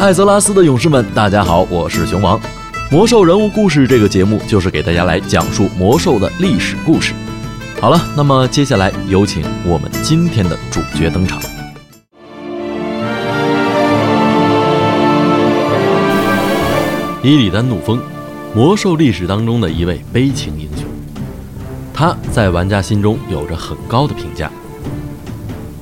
艾泽拉斯的勇士们，大家好，我是熊王。魔兽人物故事这个节目就是给大家来讲述魔兽的历史故事。好了，那么接下来有请我们今天的主角登场。伊里丹怒风，魔兽历史当中的一位悲情英雄，他在玩家心中有着很高的评价。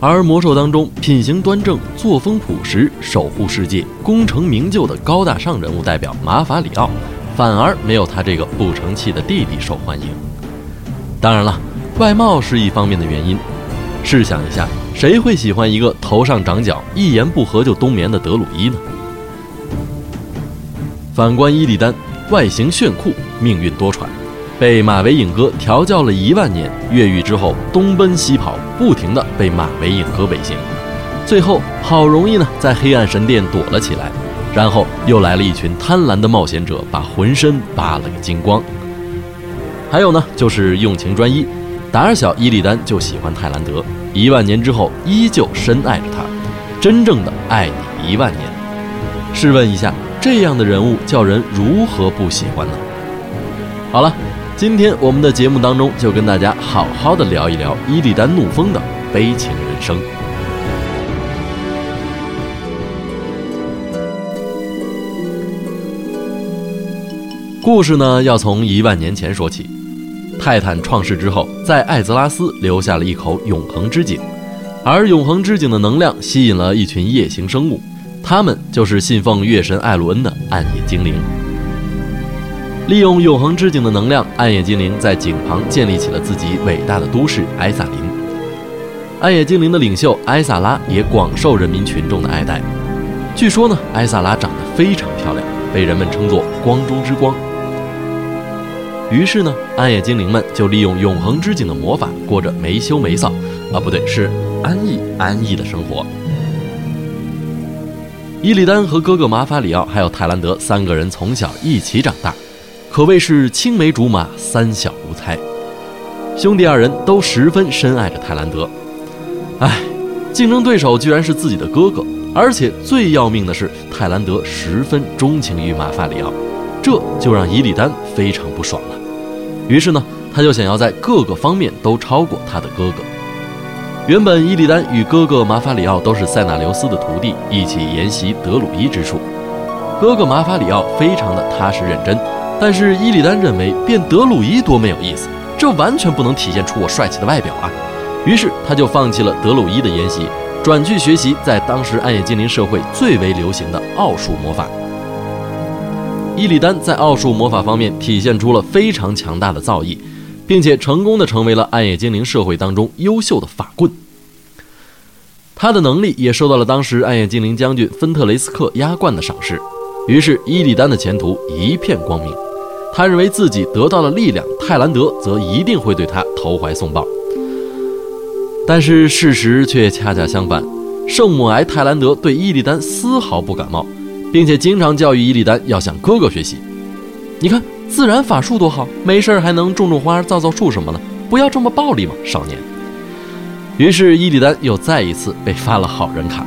而魔兽当中品行端正、作风朴实、守护世界、功成名就的高大上人物代表马法里奥，反而没有他这个不成器的弟弟受欢迎。当然了，外貌是一方面的原因。试想一下，谁会喜欢一个头上长角、一言不合就冬眠的德鲁伊呢？反观伊利丹，外形炫酷，命运多舛。被马维影哥调教了一万年，越狱之后东奔西跑，不停的被马维影哥尾行，最后好容易呢在黑暗神殿躲了起来，然后又来了一群贪婪的冒险者，把浑身扒了个精光。还有呢，就是用情专一，胆儿小伊利丹就喜欢泰兰德，一万年之后依旧深爱着他，真正的爱你一万年。试问一下，这样的人物叫人如何不喜欢呢？好了。今天我们的节目当中，就跟大家好好的聊一聊伊利丹怒风的悲情人生。故事呢，要从一万年前说起。泰坦创世之后，在艾泽拉斯留下了一口永恒之井，而永恒之井的能量吸引了一群夜行生物，他们就是信奉月神艾鲁恩的暗夜精灵。利用永恒之井的能量，暗夜精灵在井旁建立起了自己伟大的都市埃萨林。暗夜精灵的领袖埃萨拉也广受人民群众的爱戴。据说呢，埃萨拉长得非常漂亮，被人们称作“光中之光”。于是呢，暗夜精灵们就利用永恒之井的魔法，过着没羞没臊啊，不对，是安逸安逸的生活。伊利丹和哥哥马法里奥还有泰兰德三个人从小一起长大。可谓是青梅竹马，三小无猜。兄弟二人都十分深爱着泰兰德。唉，竞争对手居然是自己的哥哥，而且最要命的是，泰兰德十分钟情于马法里奥，这就让伊利丹非常不爽了。于是呢，他就想要在各个方面都超过他的哥哥。原本伊利丹与哥哥马法里奥都是塞纳留斯的徒弟，一起研习德鲁伊之术。哥哥马法里奥非常的踏实认真。但是伊利丹认为变德鲁伊多没有意思，这完全不能体现出我帅气的外表啊！于是他就放弃了德鲁伊的研习，转去学习在当时暗夜精灵社会最为流行的奥数魔法。伊利丹在奥数魔法方面体现出了非常强大的造诣，并且成功的成为了暗夜精灵社会当中优秀的法棍。他的能力也受到了当时暗夜精灵将军芬特雷斯克压冠的赏识，于是伊利丹的前途一片光明。他认为自己得到了力量，泰兰德则一定会对他投怀送抱。但是事实却恰恰相反，圣母癌泰兰德对伊利丹丝毫不感冒，并且经常教育伊利丹要向哥哥学习。你看，自然法术多好，没事儿还能种种花、造造树什么的，不要这么暴力嘛，少年。于是伊利丹又再一次被发了好人卡。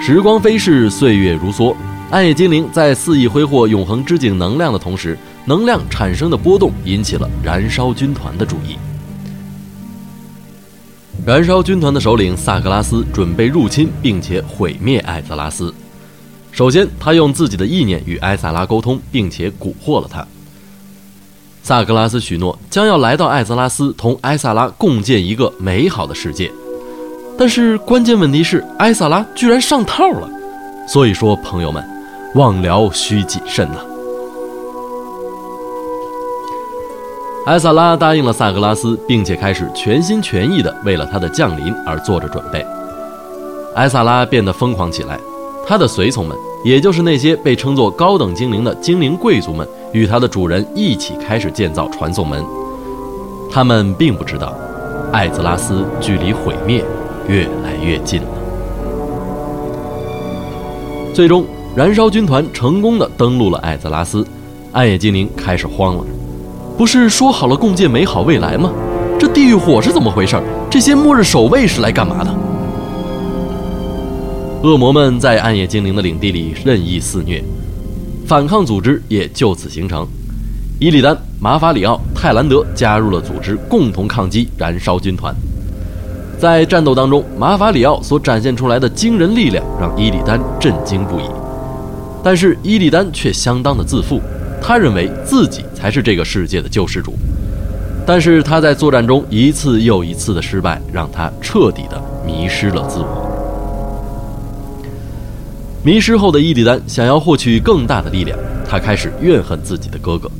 时光飞逝，岁月如梭。暗夜精灵在肆意挥霍永恒之井能量的同时，能量产生的波动引起了燃烧军团的注意。燃烧军团的首领萨格拉斯准备入侵并且毁灭艾泽拉斯。首先，他用自己的意念与艾萨拉沟通，并且蛊惑了他。萨格拉斯许诺将要来到艾泽拉斯，同艾萨拉共建一个美好的世界。但是关键问题是，艾萨拉居然上套了。所以说，朋友们。望聊需谨慎呐！艾萨拉答应了萨格拉斯，并且开始全心全意的为了他的降临而做着准备。艾萨拉变得疯狂起来，他的随从们，也就是那些被称作高等精灵的精灵贵族们，与他的主人一起开始建造传送门。他们并不知道，艾泽拉斯距离毁灭越来越近了。最终。燃烧军团成功的登陆了艾泽拉斯，暗夜精灵开始慌了。不是说好了共建美好未来吗？这地狱火是怎么回事？这些末日守卫是来干嘛的？恶魔们在暗夜精灵的领地里任意肆虐，反抗组织也就此形成。伊利丹、马法里奥、泰兰德加入了组织，共同抗击燃烧军团。在战斗当中，马法里奥所展现出来的惊人力量让伊利丹震惊不已。但是伊利丹却相当的自负，他认为自己才是这个世界的救世主。但是他在作战中一次又一次的失败，让他彻底的迷失了自我。迷失后的伊利丹想要获取更大的力量，他开始怨恨自己的哥哥。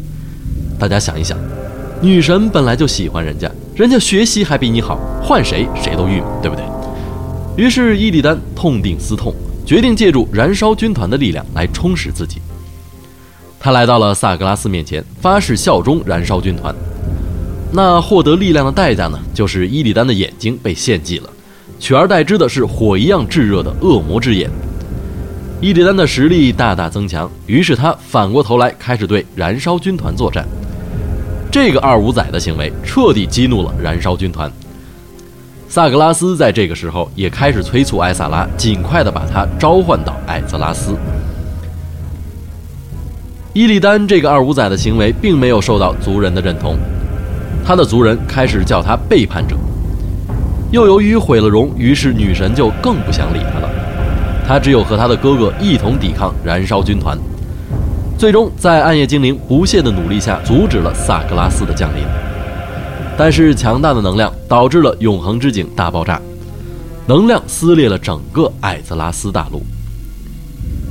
大家想一想，女神本来就喜欢人家，人家学习还比你好，换谁谁都郁闷，对不对？于是伊利丹痛定思痛，决定借助燃烧军团的力量来充实自己。他来到了萨格拉斯面前，发誓效忠燃烧军团。那获得力量的代价呢？就是伊利丹的眼睛被献祭了，取而代之的是火一样炙热的恶魔之眼。伊利丹的实力大大增强，于是他反过头来开始对燃烧军团作战。这个二五仔的行为彻底激怒了燃烧军团。萨格拉斯在这个时候也开始催促艾萨拉尽快的把他召唤到艾泽拉斯。伊利丹这个二五仔的行为并没有受到族人的认同，他的族人开始叫他背叛者。又由于毁了容，于是女神就更不想理他了。他只有和他的哥哥一同抵抗燃烧军团。最终，在暗夜精灵不懈的努力下，阻止了萨格拉斯的降临。但是，强大的能量导致了永恒之井大爆炸，能量撕裂了整个艾泽拉斯大陆。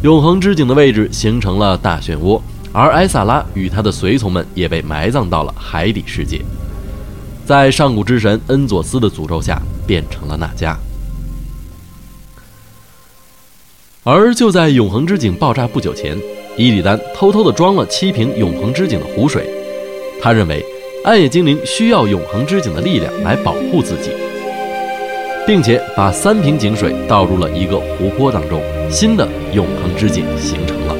永恒之井的位置形成了大漩涡，而艾萨拉与他的随从们也被埋葬到了海底世界，在上古之神恩佐斯的诅咒下，变成了那迦。而就在永恒之井爆炸不久前。伊利丹偷偷地装了七瓶永恒之井的湖水，他认为暗夜精灵需要永恒之井的力量来保护自己，并且把三瓶井水倒入了一个湖泊当中，新的永恒之井形成了。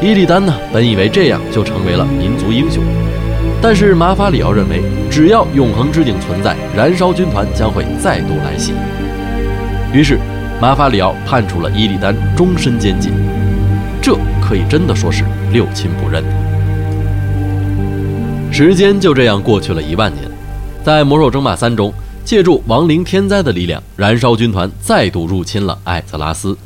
伊利丹呢，本以为这样就成为了民族英雄，但是马法里奥认为，只要永恒之井存在，燃烧军团将会再度来袭。于是，马法里奥判处了伊利丹终身监禁。这可以真的说是六亲不认。时间就这样过去了一万年，在魔兽争霸三中，借助亡灵天灾的力量，燃烧军团再度入侵了艾泽拉斯。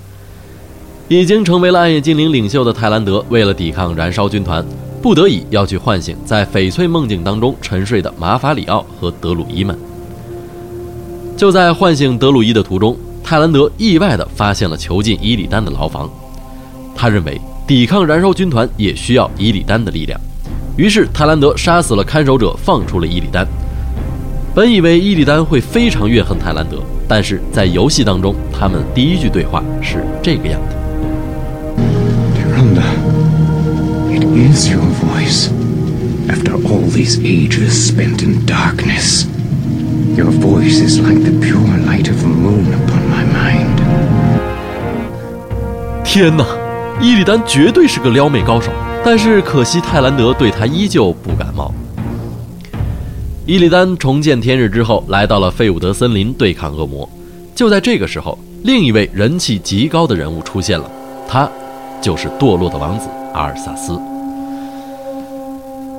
已经成为了暗夜精灵领袖的泰兰德，为了抵抗燃烧军团，不得已要去唤醒在翡翠梦境当中沉睡的马法里奥和德鲁伊们。就在唤醒德鲁伊的途中，泰兰德意外地发现了囚禁伊里丹的牢房。他认为抵抗燃烧军团也需要伊里丹的力量，于是泰兰德杀死了看守者，放出了伊利丹。本以为伊利丹会非常怨恨泰兰德，但是在游戏当中，他们第一句对话是这个样的：“Miranda, it is your voice. After all these ages spent in darkness, your voice is like the pure light of the moon upon my mind.” 天哪！伊利丹绝对是个撩妹高手，但是可惜泰兰德对他依旧不感冒。伊利丹重见天日之后，来到了费伍德森林对抗恶魔。就在这个时候，另一位人气极高的人物出现了，他就是堕落的王子阿尔萨斯。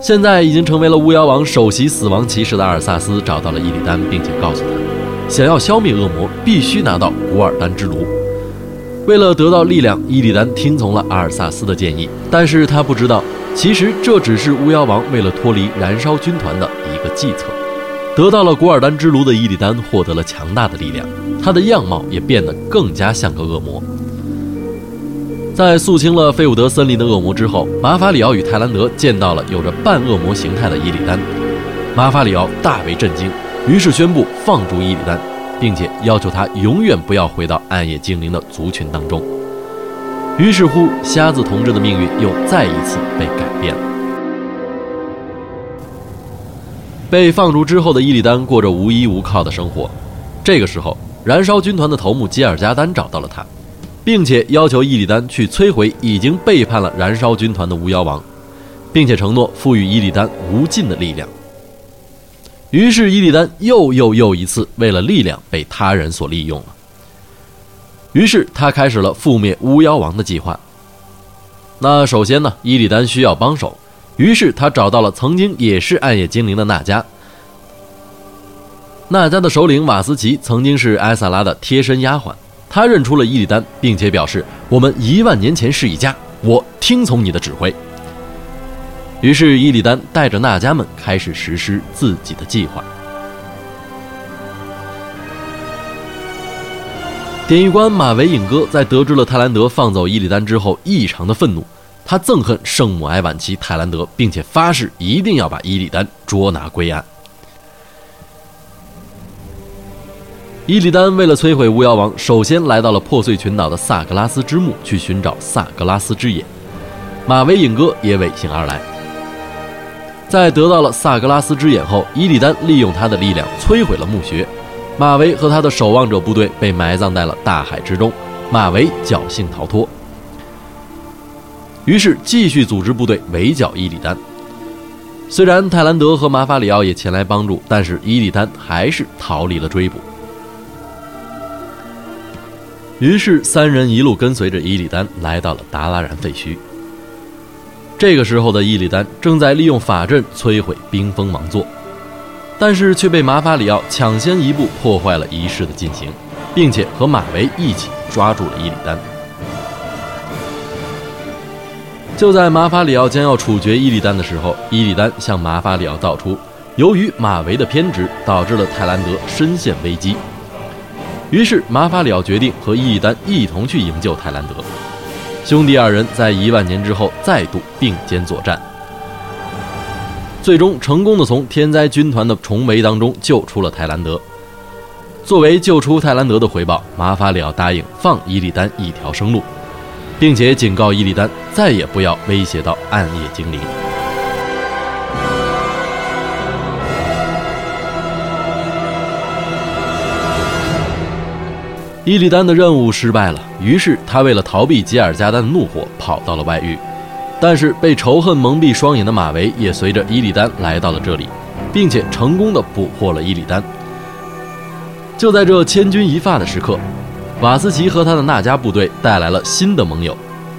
现在已经成为了巫妖王首席死亡骑士的阿尔萨斯找到了伊利丹，并且告诉他，想要消灭恶魔，必须拿到古尔丹之炉。为了得到力量，伊利丹听从了阿尔萨斯的建议，但是他不知道，其实这只是巫妖王为了脱离燃烧军团的一个计策。得到了古尔丹之炉的伊利丹获得了强大的力量，他的样貌也变得更加像个恶魔。在肃清了费伍德森林的恶魔之后，马法里奥与泰兰德见到了有着半恶魔形态的伊利丹，马法里奥大为震惊，于是宣布放逐伊利丹。并且要求他永远不要回到暗夜精灵的族群当中。于是乎，瞎子同志的命运又再一次被改变了。被放逐之后的伊利丹过着无依无靠的生活。这个时候，燃烧军团的头目吉尔加丹找到了他，并且要求伊利丹去摧毁已经背叛了燃烧军团的巫妖王，并且承诺赋予伊利丹无尽的力量。于是伊利丹又又又一次为了力量被他人所利用了。于是他开始了覆灭巫妖王的计划。那首先呢，伊利丹需要帮手，于是他找到了曾经也是暗夜精灵的娜迦。娜迦的首领瓦斯奇曾经是艾萨拉的贴身丫鬟，他认出了伊利丹，并且表示：“我们一万年前是一家，我听从你的指挥。”于是伊利丹带着娜迦们开始实施自己的计划。典狱官马维影哥在得知了泰兰德放走伊利丹之后，异常的愤怒。他憎恨圣母埃晚期泰兰德，并且发誓一定要把伊利丹捉拿归案。伊利丹为了摧毁巫妖王，首先来到了破碎群岛的萨格拉斯之墓，去寻找萨格拉斯之眼。马维影哥也尾行而来。在得到了萨格拉斯之眼后，伊利丹利用他的力量摧毁了墓穴。马维和他的守望者部队被埋葬在了大海之中，马维侥幸逃脱，于是继续组织部队围剿伊利丹。虽然泰兰德和马法里奥也前来帮助，但是伊利丹还是逃离了追捕。于是三人一路跟随着伊利丹来到了达拉然废墟。这个时候的伊利丹正在利用法阵摧毁冰封王座。但是却被马法里奥抢先一步破坏了仪式的进行，并且和马维一起抓住了伊利丹。就在马法里奥将要处决伊利丹的时候，伊利丹向马法里奥道出，由于马维的偏执，导致了泰兰德深陷危机。于是马法里奥决定和伊利丹一同去营救泰兰德。兄弟二人在一万年之后再度并肩作战。最终成功的从天灾军团的重围当中救出了泰兰德。作为救出泰兰德的回报，马法里奥答应放伊利丹一条生路，并且警告伊利丹再也不要威胁到暗夜精灵。伊利丹的任务失败了，于是他为了逃避吉尔加丹的怒火，跑到了外域。但是被仇恨蒙蔽双眼的马维也随着伊利丹来到了这里，并且成功的捕获了伊利丹。就在这千钧一发的时刻，瓦斯奇和他的纳迦部队带来了新的盟友，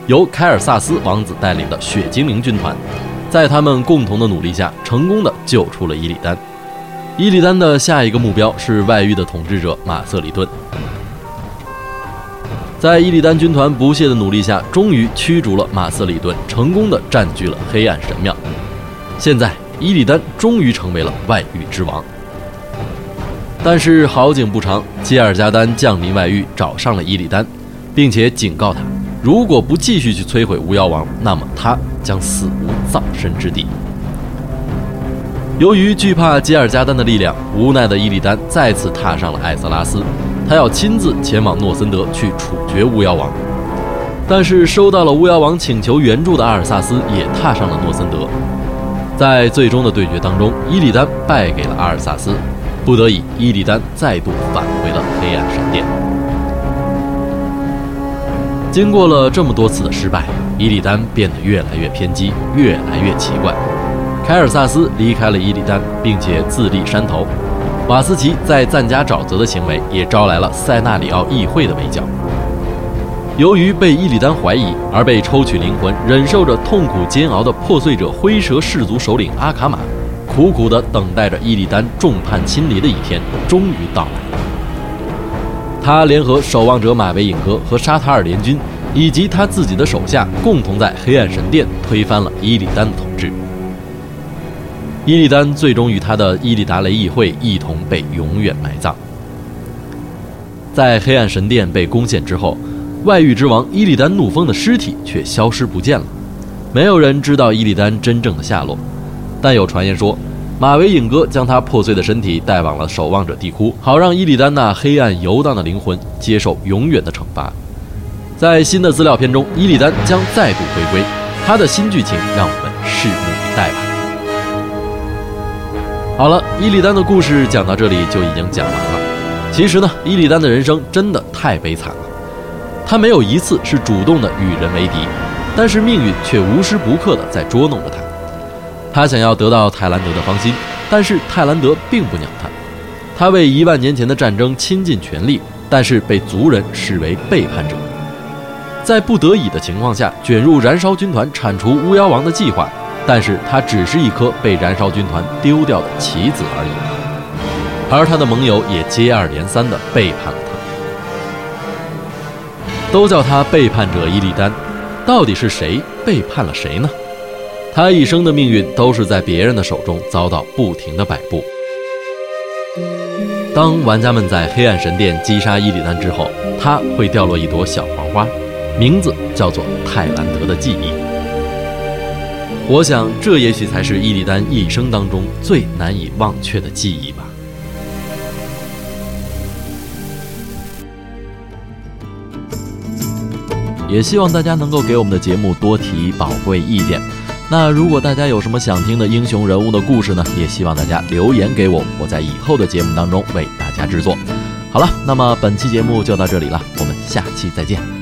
由凯尔萨斯王子带领的血精灵军团，在他们共同的努力下，成功的救出了伊利丹。伊利丹的下一个目标是外域的统治者马瑟里顿。在伊利丹军团不懈的努力下，终于驱逐了马瑟里顿，成功的占据了黑暗神庙。现在，伊利丹终于成为了外域之王。但是好景不长，基尔加丹降临外域，找上了伊利丹，并且警告他，如果不继续去摧毁巫妖王，那么他将死无葬身之地。由于惧怕基尔加丹的力量，无奈的伊利丹再次踏上了艾泽拉斯。他要亲自前往诺森德去处决巫妖王，但是收到了巫妖王请求援助的阿尔萨斯也踏上了诺森德。在最终的对决当中，伊利丹败给了阿尔萨斯，不得已，伊利丹再度返回了黑暗神殿。经过了这么多次的失败，伊利丹变得越来越偏激，越来越奇怪。凯尔萨斯离开了伊利丹，并且自立山头。瓦斯奇在赞加沼泽的行为也招来了塞纳里奥议会的围剿。由于被伊利丹怀疑而被抽取灵魂、忍受着痛苦煎熬的破碎者灰蛇氏族首领阿卡玛，苦苦地等待着伊利丹众叛亲离的一天终于到来。他联合守望者马维隐格和沙塔尔联军，以及他自己的手下，共同在黑暗神殿推翻了伊利丹的统治。伊利丹最终与他的伊利达雷议会一同被永远埋葬。在黑暗神殿被攻陷之后，外域之王伊利丹怒风的尸体却消失不见了。没有人知道伊利丹真正的下落，但有传言说，马维影哥将他破碎的身体带往了守望者地窟，好让伊利丹那黑暗游荡的灵魂接受永远的惩罚。在新的资料片中，伊利丹将再度回归，他的新剧情让我们拭目以待吧。好了，伊利丹的故事讲到这里就已经讲完了。其实呢，伊利丹的人生真的太悲惨了。他没有一次是主动的与人为敌，但是命运却无时不刻的在捉弄着他。他想要得到泰兰德的芳心，但是泰兰德并不鸟他。他为一万年前的战争倾尽全力，但是被族人视为背叛者。在不得已的情况下，卷入燃烧军团铲除巫妖王的计划，但是他只是一颗被燃烧军团丢掉的棋子而已。而他的盟友也接二连三地背叛了他，都叫他背叛者伊利丹。到底是谁背叛了谁呢？他一生的命运都是在别人的手中遭到不停的摆布。当玩家们在黑暗神殿击杀伊利丹之后，他会掉落一朵小黄花。名字叫做泰兰德的记忆。我想，这也许才是伊利丹一生当中最难以忘却的记忆吧。也希望大家能够给我们的节目多提宝贵意见。那如果大家有什么想听的英雄人物的故事呢？也希望大家留言给我，我在以后的节目当中为大家制作。好了，那么本期节目就到这里了，我们下期再见。